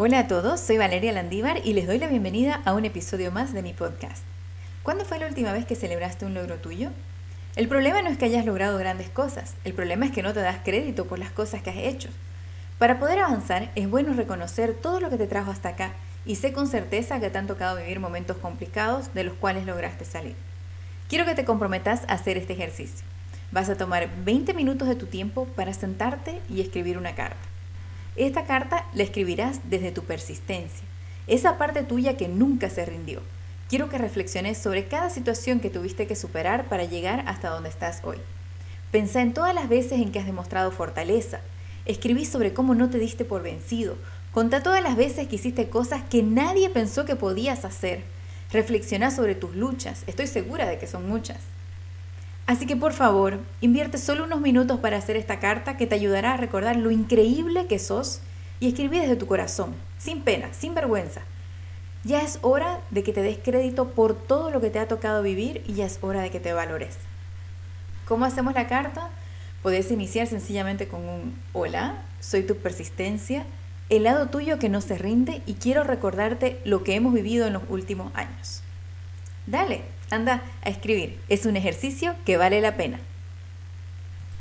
Hola a todos, soy Valeria Landívar y les doy la bienvenida a un episodio más de mi podcast. ¿Cuándo fue la última vez que celebraste un logro tuyo? El problema no es que hayas logrado grandes cosas, el problema es que no te das crédito por las cosas que has hecho. Para poder avanzar es bueno reconocer todo lo que te trajo hasta acá y sé con certeza que te han tocado vivir momentos complicados de los cuales lograste salir. Quiero que te comprometas a hacer este ejercicio. Vas a tomar 20 minutos de tu tiempo para sentarte y escribir una carta. Esta carta la escribirás desde tu persistencia, esa parte tuya que nunca se rindió, quiero que reflexiones sobre cada situación que tuviste que superar para llegar hasta donde estás hoy. Pensá en todas las veces en que has demostrado fortaleza. Escribí sobre cómo no te diste por vencido. Contá todas las veces que hiciste cosas que nadie pensó que podías hacer. Reflexiona sobre tus luchas. Estoy segura de que son muchas. Así que por favor, invierte solo unos minutos para hacer esta carta que te ayudará a recordar lo increíble que sos y escribí desde tu corazón, sin pena, sin vergüenza. Ya es hora de que te des crédito por todo lo que te ha tocado vivir y ya es hora de que te valores. ¿Cómo hacemos la carta? Puedes iniciar sencillamente con un hola, soy tu persistencia, el lado tuyo que no se rinde y quiero recordarte lo que hemos vivido en los últimos años. Dale, anda a escribir. Es un ejercicio que vale la pena.